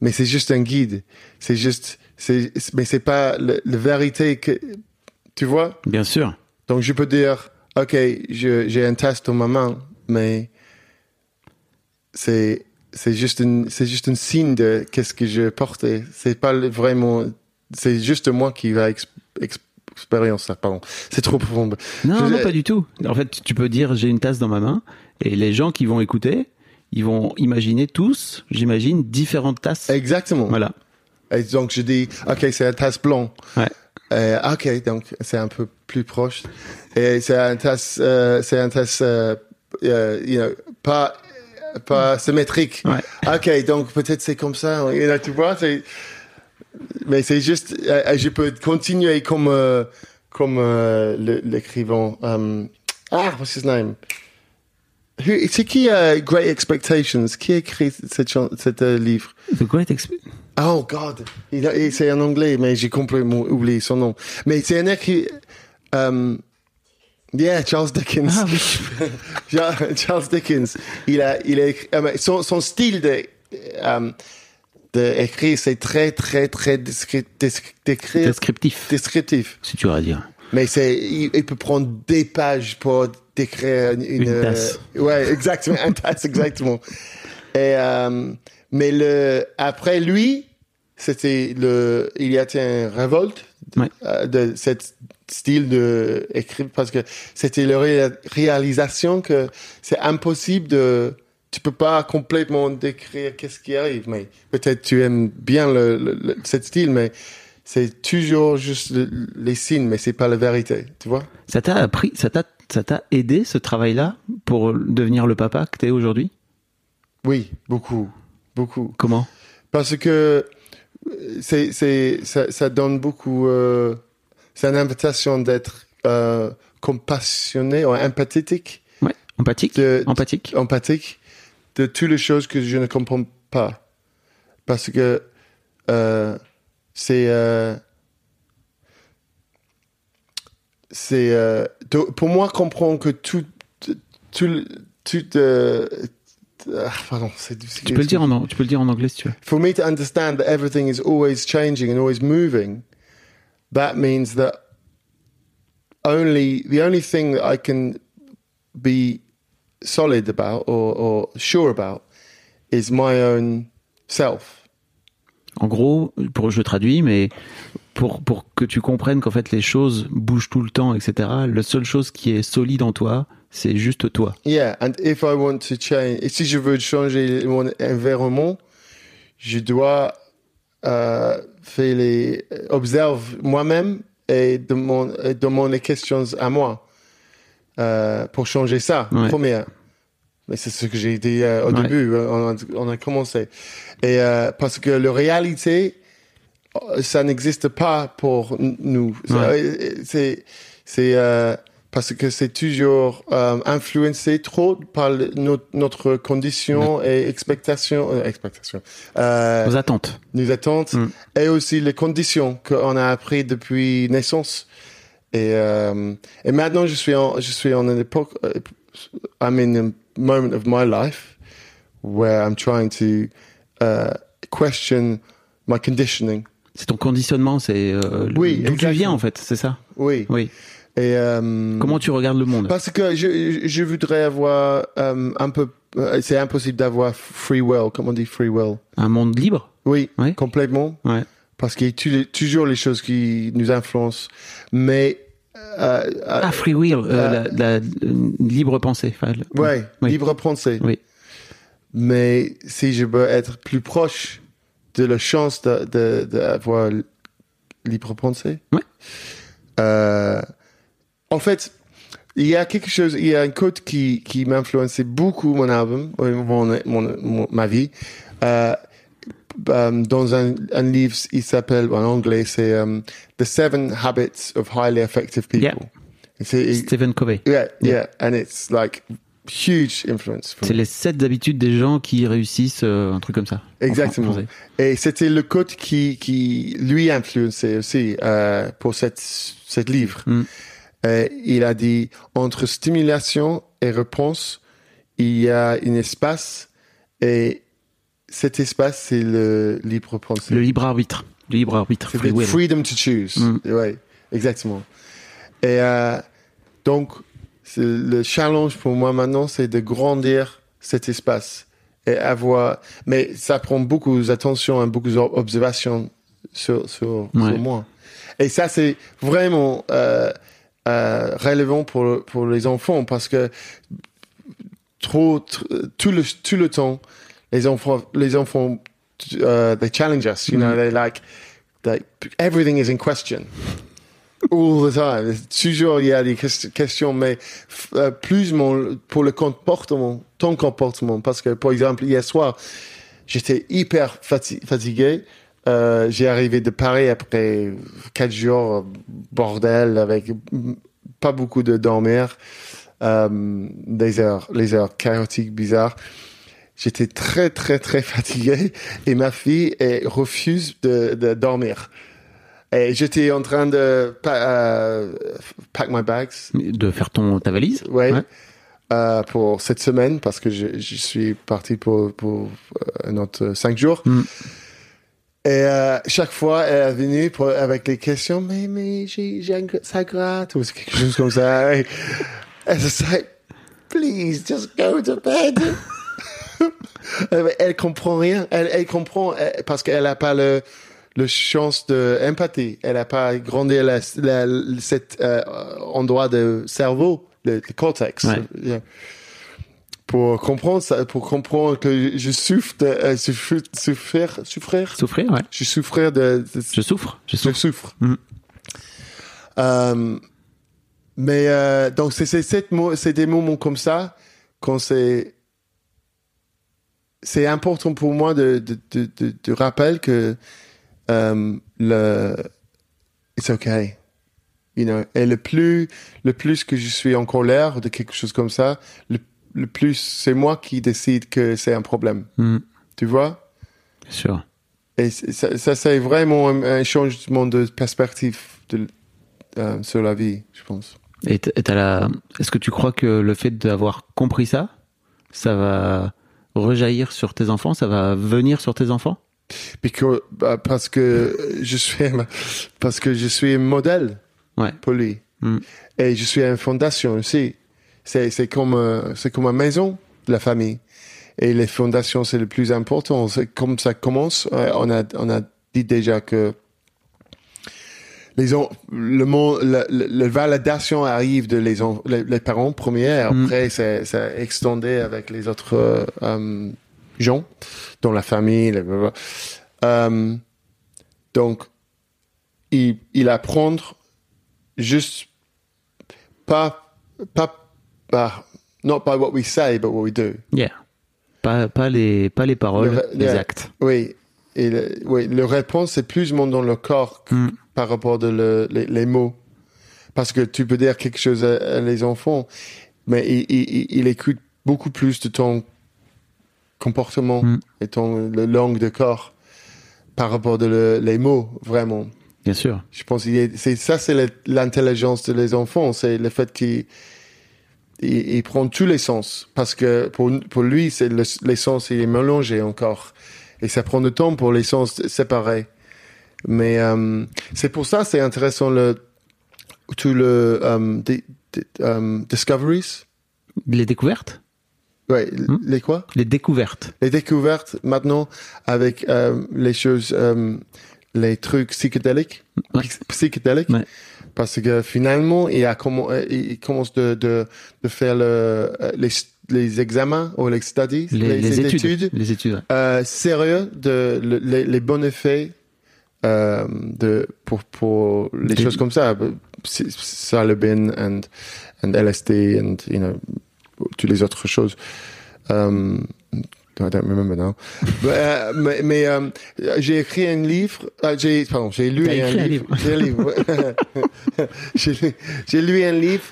mais c'est juste un guide. C'est juste, c'est, mais c'est pas la vérité que, tu vois? Bien sûr. Donc je peux dire, ok, j'ai un test dans ma main, mais c'est, c'est juste une, c'est juste un signe de qu'est-ce que je portais. C'est pas vraiment, c'est juste moi qui va ex, ex- expérience ça, pardon. C'est trop profond. Non, Je- non, pas du tout. En fait, tu peux dire j'ai une tasse dans ma main et les gens qui vont écouter, ils vont imaginer tous, j'imagine, différentes tasses. Exactement. Voilà. Et donc je dis, ok, c'est un tasse blanc. Ouais. Euh, ok, donc c'est un peu plus proche. Et c'est un tasse, euh, c'est un tasse, euh, euh, you know, pas, pas symétrique. Ouais. Ok, donc peut-être c'est comme ça. You know, tu vois, c'est, mais c'est juste, je peux continuer comme, comme l'écrivain. um, ah, what's his name? C'est qui euh, Great Expectations? Qui a écrit cette, cet euh, livre? De quoi t'expliques Oh God, c'est en anglais, mais j'ai complètement oublié son nom. Mais c'est un écrit. Um, yeah, Charles Dickens. Ah oui. Charles Dickens. Il a, il a écrit, euh, son, son style de, um, de écrire, c'est très, très, très d'écrire, Descriptif, descriptif. si tu vas dire. Mais c'est, il, il peut prendre des pages pour d'écrire une, Une euh, tasse. ouais, exactement, une tasse, exactement. Et euh, mais le après lui, c'était le, il y a été une révolte de, Ouais. euh, de cet style de écrire parce que c'était la ré- réalisation que c'est impossible de tu peux pas complètement décrire qu'est-ce qui arrive mais peut-être tu aimes bien le, le, le- cet style mais c'est toujours juste le- les signes mais c'est pas la vérité tu vois? Ça t'a appris, ça t'a, ça t'a aidé ce travail-là pour devenir le papa que t'es aujourd'hui? Oui beaucoup beaucoup. Comment? Parce que euh, c'est c'est ça, ça donne beaucoup euh, c'est une invitation d'être euh, compassionné ou empathique. Ouais. Empathique de, Empathique. empathique de toutes les choses que je ne comprends pas. Parce que euh, c'est. euh, c'est. euh, pour moi, comprendre que tout. Tout. tout euh, ah, pardon, c'est Tu peux le dire en, tu peux le dire en anglais si tu veux. for me to understand that everything is always changing and always moving, that means that only the only thing that I can be solid about or, or sure about is my own self. En gros, pour je traduis, mais pour pour que tu comprennes qu'en fait les choses bougent tout le temps, etc. La seule chose qui est solide en toi, c'est juste toi. Yeah, and if I want to change, et si je veux changer mon environnement, je dois euh, faire les observe moi-même et demander, les questions à moi euh, pour changer ça. Ouais. Première. Mais c'est ce que j'ai dit euh, au Ouais. début. On a, on a commencé et euh, parce que la réalité, euh, ça n'existe pas pour nous. Ouais. C'est c'est euh, parce que c'est toujours euh, influencé trop par le- notre, notre condition et expectation, euh, expectation, euh, Aux attentes. nos attentes Mm. et aussi les conditions qu'on a appris depuis naissance. Et, euh, et maintenant, je suis en, je suis en une époque, euh, I'm in moment of my life where I'm trying to uh, question my conditioning. C'est ton conditionnement, c'est euh, Oui, d'où tu viens en fait, c'est ça? Oui. Oui. Et euh, Comment tu regardes le monde? Parce que je, je voudrais avoir euh, un peu. euh, C'est impossible d'avoir free will. Comment on dit free will? Un monde libre? Oui, Ouais. complètement. Ouais. Parce qu'il y a toujours les choses qui nous influencent. Mais. Euh, euh, Ah, free will, euh, euh, la, la- libre pensée. Enfin, le- ouais, oui. libre pensée. Oui. Mais si je veux être plus proche de la chance d'avoir de, d'avoir libre pensée. Ouais. Euh, en fait, il y a quelque chose, il y a un code qui, qui m'a influencé beaucoup mon album, mon, mon, mon- ma vie. Euh, dans un, un livre, il s'appelle, en anglais, c'est euh, The Seven Habits of Highly Effective People. Yeah. Stephen Covey. yeah, yeah, and it's like huge influence. C'est les sept habitudes des gens qui réussissent, euh, un truc comme ça. en Exactement. Et c'était le code qui, qui lui influençait aussi euh, pour cette, cette livre. Mm. Euh, il a dit entre stimulation et réponse, il y a un espace et cet espace c'est le libre pensée. Le libre arbitre. Le libre arbitre. C'est Free le freedom to choose. Mm. Ouais, exactement. Et euh, donc, c'est le challenge pour moi maintenant, c'est de grandir cet espace et avoir. Mais ça prend beaucoup d'attention et beaucoup d'observation sur, sur, Ouais. sur moi. Et ça, c'est vraiment euh, euh, relevant pour, pour les enfants parce que trop, tr- tout le, tout le temps, les enfants, les enfants, uh, they challenge us. You know, they like, like everything is in question all the time. Toujours il y a des ques- questions, mais euh, plus mon, pour le comportement, ton comportement, parce que par exemple hier soir, j'étais hyper fati- fatigué. Euh, j'ai arrivé de Paris après quatre jours bordel avec mm, pas beaucoup de dormir, euh, des heures, les heures chaotiques, bizarres. J'étais très très très fatigué et ma fille elle, refuse de, de dormir. Et j'étais en train de pa- euh, pack my bags, De faire ton, ta valise? ouais, euh, pour cette semaine parce que je, je suis parti pour pour euh, un autre cinq jours. Mm. Et euh, chaque fois, elle est venue pour, avec les questions, mais mais j'ai j'ai un gr- ça gratte ou quelque chose comme ça. Et, And it's like, please, just go to bed. Elle, comprend rien. Elle, elle comprend elle- parce qu'elle n'a pas le, le chance de empathie. Elle n'a pas grandi la, la, cet euh, endroit de cerveau, le, le cortex. Ouais. Yeah. Pour comprendre ça, pour comprendre que je souffre de, euh, souffrir, souffrir, souffrir, Souffrir, ouais. je de, de- Je souffre. Je je souffre. souffre. Euh, mais euh, donc c'est des moments comme ça quand c'est c'est important pour moi de de de de, de rappeler que euh, le it's okay. You know, et le plus le plus que je suis en colère de quelque chose comme ça, le le plus c'est moi qui décide que c'est un problème. Mm, Tu vois? bien sûr. Et ça, ça c'est vraiment un, changement de perspective de, euh, sur la vie, je pense. Et la... est-ce que tu crois que le fait d'avoir compris ça, ça va rejaillir sur tes enfants, ça va venir sur tes enfants? Because, bah, parce que je suis un- parce que je suis modèle Ouais. pour lui. Mm. Et je suis une fondation aussi. C'est c'est comme euh, c'est comme une maison de la famille. Et les fondations c'est le plus important. C'est comme ça commence. On a on a dit déjà que les le monde la, la- la validation arrive de les, les, les parents premiers. Mm. Après c'est c'est extendé avec les autres euh, euh, gens dans la famille. les blablabla. Euh, donc il il apprendre juste pas pas par not by what we say but what we do. Yeah. Pas, pas, les, pas les paroles, Le- les yeah. actes. Oui, et le, oui, le réponse c'est plus dans le corps Mm. Par rapport de le, les, les mots. Parce que tu peux dire quelque chose à, à les enfants, mais il, il, il- il écoute beaucoup plus de ton comportement Mm. et ton le langue de corps par rapport de le- les mots vraiment. Bien sûr. Je pense est, c'est ça, c'est l'intelligence de les enfants, c'est le fait qu'il il, il prend tous les sens parce que pour pour lui, c'est le, les sens il est mélangé encore et ça prend du temps pour les sens séparés. Mais euh, c'est pour ça c'est intéressant le tout le euh, di- di- euh, discoveries. Les découvertes? Ouais, Hmm? les quoi? Les découvertes. Les découvertes maintenant avec euh, les choses, euh, les trucs psychédéliques, Ouais. psychédéliques, Ouais. parce que finalement il a comment euh, il commence de de, de faire le, les les examens ou les studies, Les, les études. études Les études. ouais. euh, sérieux de le- les, les bons effets euh, de pour pour les Des- choses comme ça, psilocybin and and LSD and you know toutes les autres choses. Um, I don't remember now. mais euh, mais, mais, euh, j'ai écrit un livre. euh, j'ai pardon, j'ai lu T'as un livre. livre. J'ai lu- lu un livre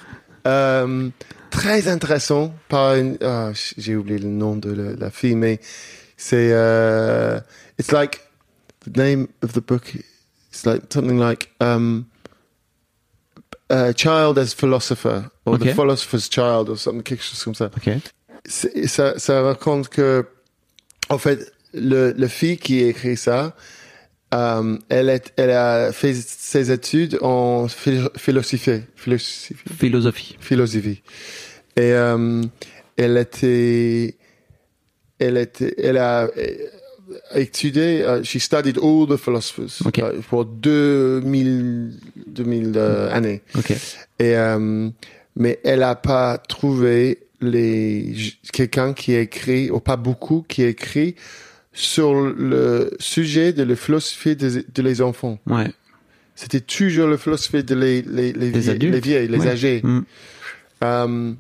euh, très intéressant par une. ah, j'ai oublié le nom de la, la fille, mais c'est. it's like the name of the book. It's like something like um, a child as philosopher or Okay. the philosopher's child or something quelque chose comme ça Ok. c'est- ça, ça raconte que, en fait, le, le fille qui écrit ça, euh, elle, est, elle a fait ses études en philo- philosophie, philosophie, Philosophie. philosophie. Et euh, elle était, elle était, elle a euh, étudié, euh, she studied all the philosophers Ok. euh, pour 2000, 2000 euh, années. Ok. Et euh, mais elle a pas trouvé les quelqu'un qui a écrit ou pas beaucoup qui a écrit sur le sujet de la philosophie des- de les enfants. Ouais. C'était toujours la philosophie de les les les, vieilles, les vieilles, les Ouais. âgés. Mm. Euh,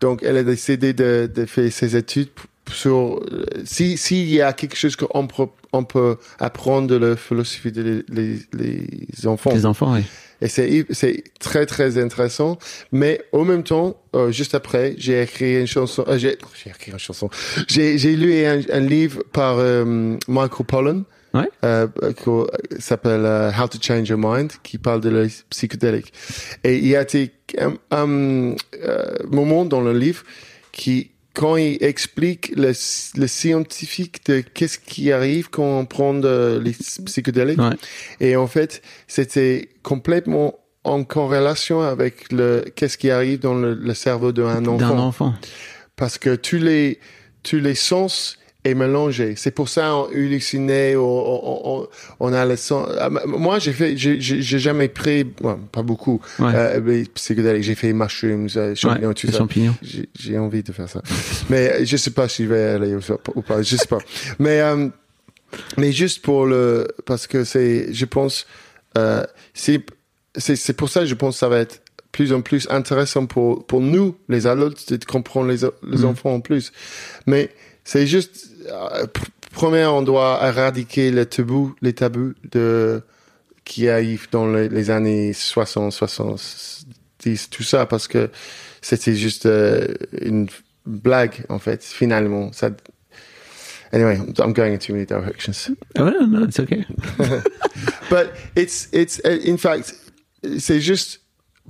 donc elle a décidé de, de faire ses études sur euh, si s'il y a quelque chose qu'on peut on peut apprendre de la philosophie de les, les, enfants. Les enfants, oui. Et c'est, c'est très, très intéressant. Mais en même temps, euh, juste après, j'ai écrit une chanson, euh, j'ai, j'ai écrit une chanson. J'ai, j'ai lu un, un livre par euh, Michael Pollan. Ouais. Euh, qui s'appelle euh, How to Change Your Mind, qui parle de la psychédélique. Et il y a été un, un, euh, moment dans le livre qui, quand il explique le, le scientifique de qu'est-ce qui arrive quand on prend de, les psychédéliques, Ouais. et en fait, c'était complètement en corrélation avec le qu'est-ce qui arrive dans le, le cerveau d'un D'un enfant. enfant. Parce que tous les tous les sens est mélangé. C'est pour ça on halluciné, on, on, a le sens. Ah, Moi, j'ai fait, j'ai jamais pris, bon, pas beaucoup, Ouais. euh. J'ai fait mushrooms, euh, champignons, Ouais, tout ça. champignons. J'ai envie de faire ça, mais euh, je sais pas si je vais aller ou, pas. Je sais pas. Mais euh, mais juste pour le, parce que c'est, je pense, euh, c'est c'est pour ça que je pense que ça va être plus en plus intéressant pour pour nous les adultes de comprendre les les Mhm. enfants en plus. Mais c'est juste euh, pr- premier on doit éradiquer les tabous les tabous de qui arrivent dans les, les années 60 70 tout ça parce que c'était juste euh, une blague en fait finalement ça Anyway, I'm going in too many directions. Ah ouais, non, c'est ok. But it's it's uh, in fact c'est juste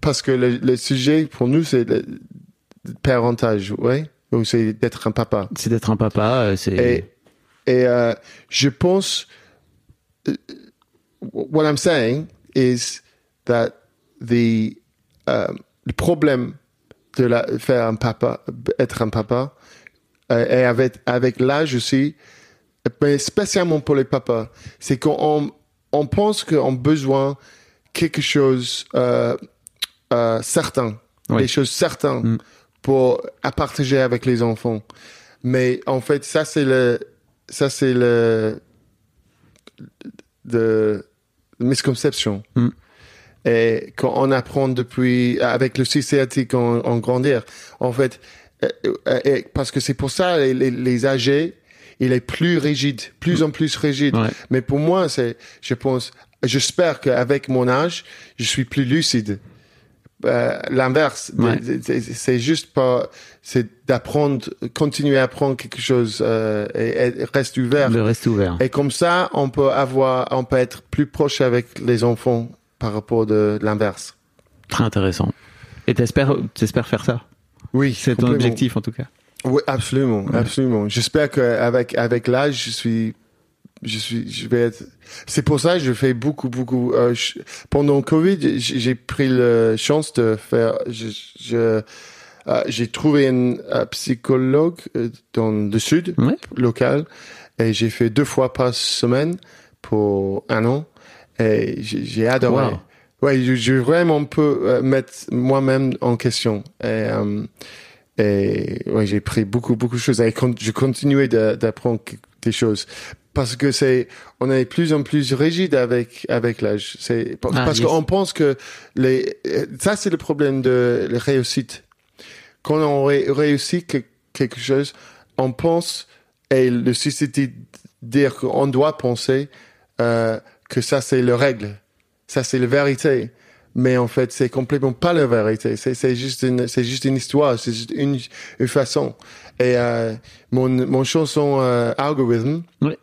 parce que le, le sujet pour nous c'est le le parentage, ouais, ou c'est d'être un papa. C'est d'être un papa, euh, c'est. Et et euh, je pense uh, what I'm saying is that the le problème de la, faire un papa, être un papa, euh, et avec avec l'âge aussi, mais spécialement pour les papas, c'est qu'on on pense qu'on a besoin quelque chose euh, euh, certain, Oui. des choses certaines Mm. Pour à partager avec les enfants. Mais en fait, ça c'est le ça c'est le de misconception. Mm. Et quand on apprend depuis avec le systématique en, en grandir, en fait, euh, euh, et parce que c'est pour ça les, les, les âgés, il est plus rigide, plus en plus rigide. Ouais. Mais pour moi, c'est, je pense, j'espère qu'avec mon âge, je suis plus lucide. Euh, L'inverse, Ouais. c'est- juste pas, c'est d'apprendre, continuer à apprendre quelque chose euh, et, et reste ouvert. Le reste ouvert. Et comme ça, on peut avoir, on peut être plus proche avec les enfants par rapport de, l'inverse. Très intéressant. Et t'espères, t'espères faire ça? Oui, C'est ton objectif en tout cas. Oui, absolument, absolument. J'espère qu'avec avec l'âge, je suis, je suis, je vais être. C'est pour ça que je fais beaucoup, beaucoup. euh, je- pendant Covid, j'ai j'ai pris la chance de faire. Je, je- euh, j'ai trouvé un, un psychologue euh, dans le sud Ouais. local et j'ai fait deux fois par semaine pour un an et j'ai j'ai adoré. Wow. Ouais, je, je vraiment peux euh, mettre moi-même en question. Et, euh, et ouais, j'ai pris beaucoup, beaucoup de choses. Et je continuais d'apprendre des choses. Parce que c'est, on est plus en plus rigide avec, avec l'âge. C'est, parce Ah, parce yes. qu'on pense que les, ça c'est le problème de la réussite. Quand on ré- réussit que- quelque chose, on pense, et le société dire qu'on doit penser, euh, que ça c'est la règle. Ça c'est la vérité. Mais en fait, c'est complètement pas la vérité. C'est, juste une, c'est juste une histoire. C'est juste une, une façon. Et, euh, mon, mon chanson, euh, Algorithm, Ouais.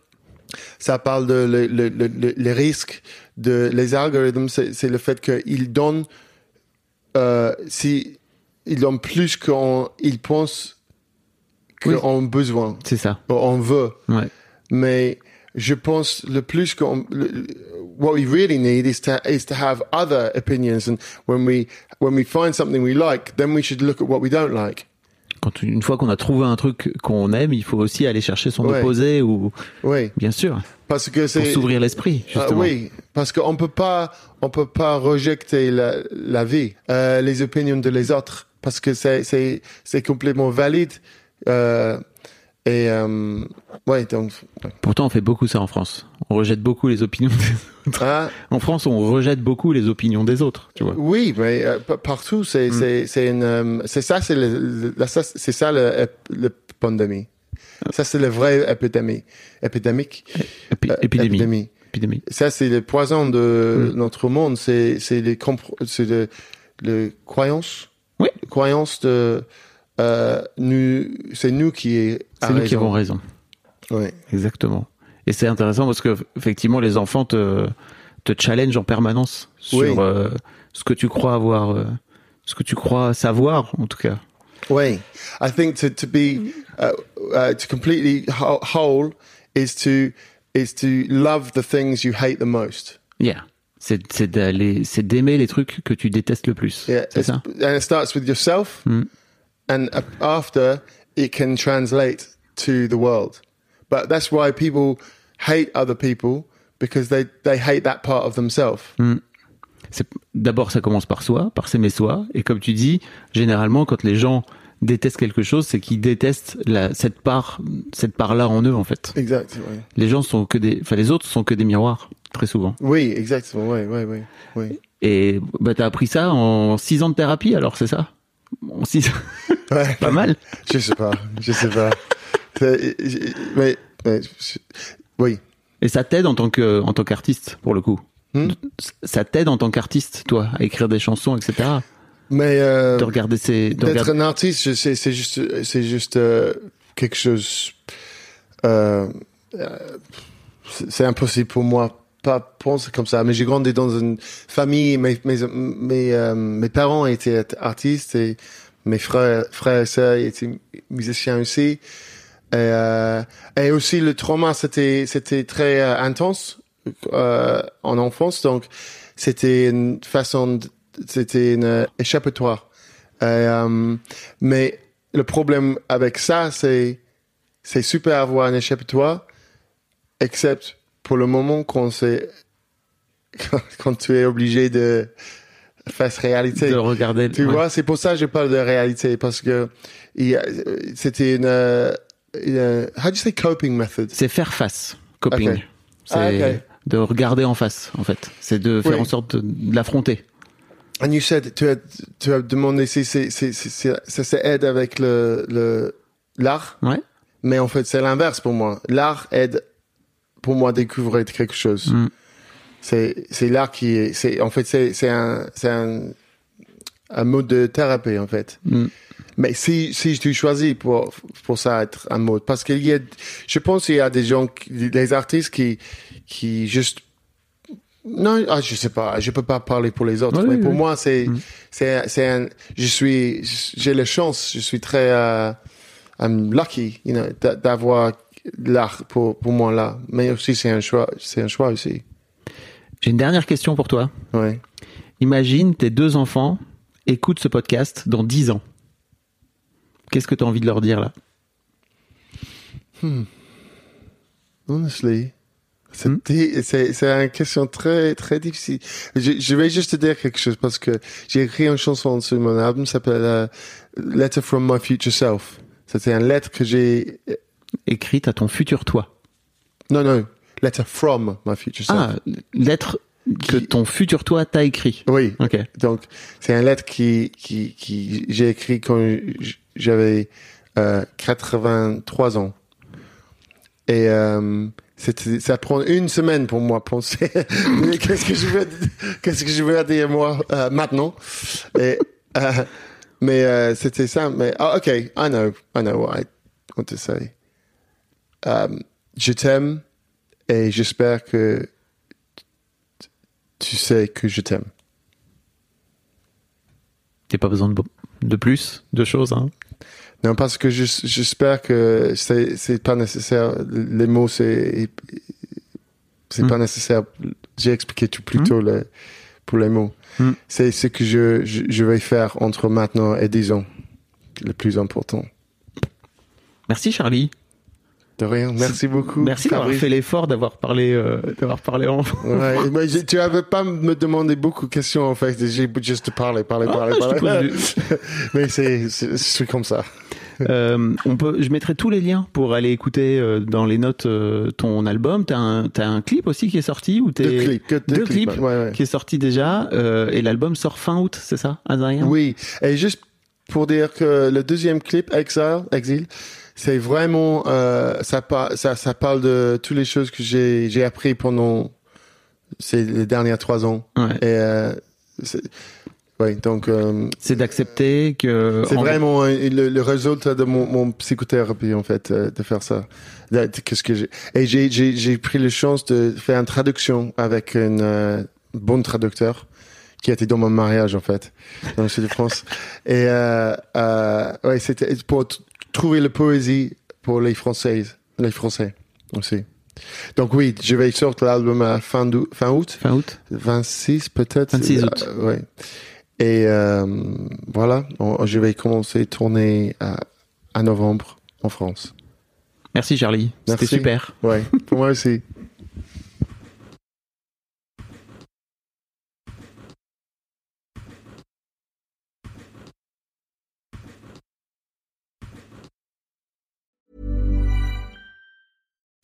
Ça parle de le, le, le, le- les risques de les algorithmes. C'est, le fait qu'ils donnent, euh, si, ils donnent plus qu'on, ils pensent Oui. qu'on a besoin, C'est ça. on veut Ouais. mais je pense le plus qu'on what we really need is to is to have other opinions and when we when we find something we like then we should look at what we don't like Quand une fois qu'on a trouvé un truc qu'on aime, il faut aussi aller chercher son Ouais. opposé ou oui bien sûr. Parce que pour s'ouvrir l'esprit Ah, oui parce qu'on peut pas on peut pas rejeter la, la vie euh, les opinions de les autres parce que c'est c'est c'est complètement valide euh, et euh, ouais donc Pourtant, on fait beaucoup ça en France. On rejette beaucoup les opinions. Des... ah, En France, on rejette beaucoup les opinions des autres. Tu vois. Oui, mais euh, pa- partout, c'est c'est c'est une euh, c'est ça c'est ça, c'est ça le, pandémie. Ça c'est le vrai épidémie épidémique Épi- épidémie. Épidémie. Ça c'est le poison de notre monde. C'est c'est les c'est le, le croyance. Oui. Croyance de euh, nous c'est nous qui est C'est nous qui avons raison. Ouais. Exactement. Et c'est intéressant parce que effectivement, les enfants te te challenge en permanence sur Oui. euh, ce que tu crois avoir, euh, ce que tu crois savoir en tout cas. way. I think to to be uh, uh, to completely ho- whole is to is to love the things you hate the most. Yeah. C'est c'est d'aller, c'est d'aimer les trucs que tu détestes le plus. Yeah, c'est ça? and it starts with yourself, Mm. and uh, after it can translate to the world. But that's why people hate other people because they they hate that part of themselves. C'est d'abord ça commence par soi, par s'aimer soi. Et comme tu dis, généralement quand les gens détestent quelque chose, c'est qu'ils détestent la, cette part, cette part-là en eux en fait. Exactly. oui. Les gens sont que des, enfin les autres sont que des miroirs très souvent. Oui, exactement. Oui, oui, oui, oui. Et bah t'as appris ça en six ans de thérapie alors c'est ça? En six, Ouais. pas mal. Je sais pas, je sais pas. Mais, oui. Et ça t'aide en tant que en tant qu'artiste pour le coup. Hmm? Ça t'aide en tant qu'artiste, toi, à écrire des chansons, etc. Mais euh, De regarder ces, d'être regarder- un artiste, c'est c'est juste, c'est juste euh, quelque chose. Euh, euh, c'est impossible pour moi pas penser comme ça. Mais j'ai grandi dans une famille. Mes mes mes, euh, mes parents étaient artistes et mes frères frères et sœurs étaient musiciens aussi. Et, euh, et aussi le trauma, c'était c'était très euh, intense euh, en enfance, donc c'était une façon, c'était une euh, échappatoire. Et, euh, mais le problème avec ça, c'est c'est super avoir un échappatoire, except pour le moment quand c'est quand, quand tu es obligé de faire réalité. de regarder. Tu ouais. vois, c'est pour ça que je parle de réalité parce que c'était une, euh, une how do you say coping method? C'est faire face, coping. C'est Ah, de regarder en face, en fait. C'est de faire Oui. en sorte de, de l'affronter. And you said tu as tu as demandé si c'est c'est c'est- c'est- ça s'aide avec le le l'art, Ouais. mais en fait c'est l'inverse pour moi. L'art aide pour moi découvrir quelque chose. Mm. C'est c'est l'art qui est c'est en fait c'est c'est un c'est un un mode de thérapie en fait. Mm. Mais si si tu choisis pour pour ça être un mode parce qu'il y a je pense qu'il y a des gens des artistes qui qui juste non ah, je sais pas je peux pas parler pour les autres Oui, mais oui, pour oui. moi c'est Mm. c'est c'est un je suis j'ai la chance je suis très euh, I'm lucky you know d'a- d'avoir l'art pour pour moi là mais aussi c'est un choix c'est un choix aussi J'ai une dernière question pour toi. ouais Imagine tes deux enfants écoutent ce podcast dans 10 ans. Qu'est-ce que tu as envie de leur dire là? Honestly. C'est Hmm? di- c'est c'est une question très très difficile. Je, je vais juste te dire quelque chose parce que j'ai écrit une chanson sur mon album s'appelle euh, Letter from My Future Self. C'était une lettre que j'ai Écrite à ton futur toi. non non Letter from My Future Self. Ah, lettre que ton futur toi t'a écrit. Oui. Ok. Donc c'est une lettre qui qui qui j'ai écrit quand j'avais euh, 83 ans. Et euh, ça prend une semaine pour moi penser qu'est-ce que je vais qu'est-ce que je vais dire moi euh, maintenant? Et euh, mais euh, c'était ça mais ah, OK, I know, I know what I want to say. Euh, je t'aime et j'espère que tu sais que je t'aime. T'as pas besoin de, de plus de choses. Hein? Non, parce que j'es- j'espère que c'est pas nécessaire. Les mots, c'est c'est pas nécessaire. J'ai expliqué tout plus tôt le, pour les mots. Mm. C'est ce que je, je je vais faire entre maintenant et 10 ans, le plus important. Merci Charlie. De rien. Merci beaucoup. Merci d'avoir fait l'effort d'avoir parlé, euh, d'avoir parlé en. Ouais, mais tu avais pas me demandé beaucoup de questions en fait. J'ai juste parlé, Ah, je te parler. pose mais c'est, c'est- je suis comme ça. Euh, on peut, je mettrai tous les liens pour aller écouter euh, dans les notes euh, ton album. T'as un, t'as un clip aussi qui est sorti ou t'es Deux clips, deux deux clips, clips ouais, ouais. qui est sorti déjà euh, et l'album sort fin août, c'est ça, Adrien? Oui, et juste pour dire que le deuxième clip, Exile, Exile, c'est vraiment euh, ça, ça ça parle de toutes les choses que j'ai j'ai appris pendant ces les dernières trois ans. Ouais. Et euh, c'est- ouais, donc euh, C'est d'accepter que. c'est en- vraiment euh, le, le résultat de mon, mon psychothérapie en fait de faire ça. Qu'est-ce que j'ai et j'ai j'ai j'ai pris la chance de faire une traduction avec une euh, bon traducteur qui était dans mon mariage en fait dans le sud de France et euh, euh, ouais c'était pour trouver la poésie pour les françaises les français aussi Donc oui, je vais sortir l'album à fin, août. Fin août 26 peut-être. 26 août. Euh, ouais. Et euh, voilà, on- je vais commencer à tourner à, à novembre en France. Merci Charlie, c'était super. Ouais, pour moi aussi.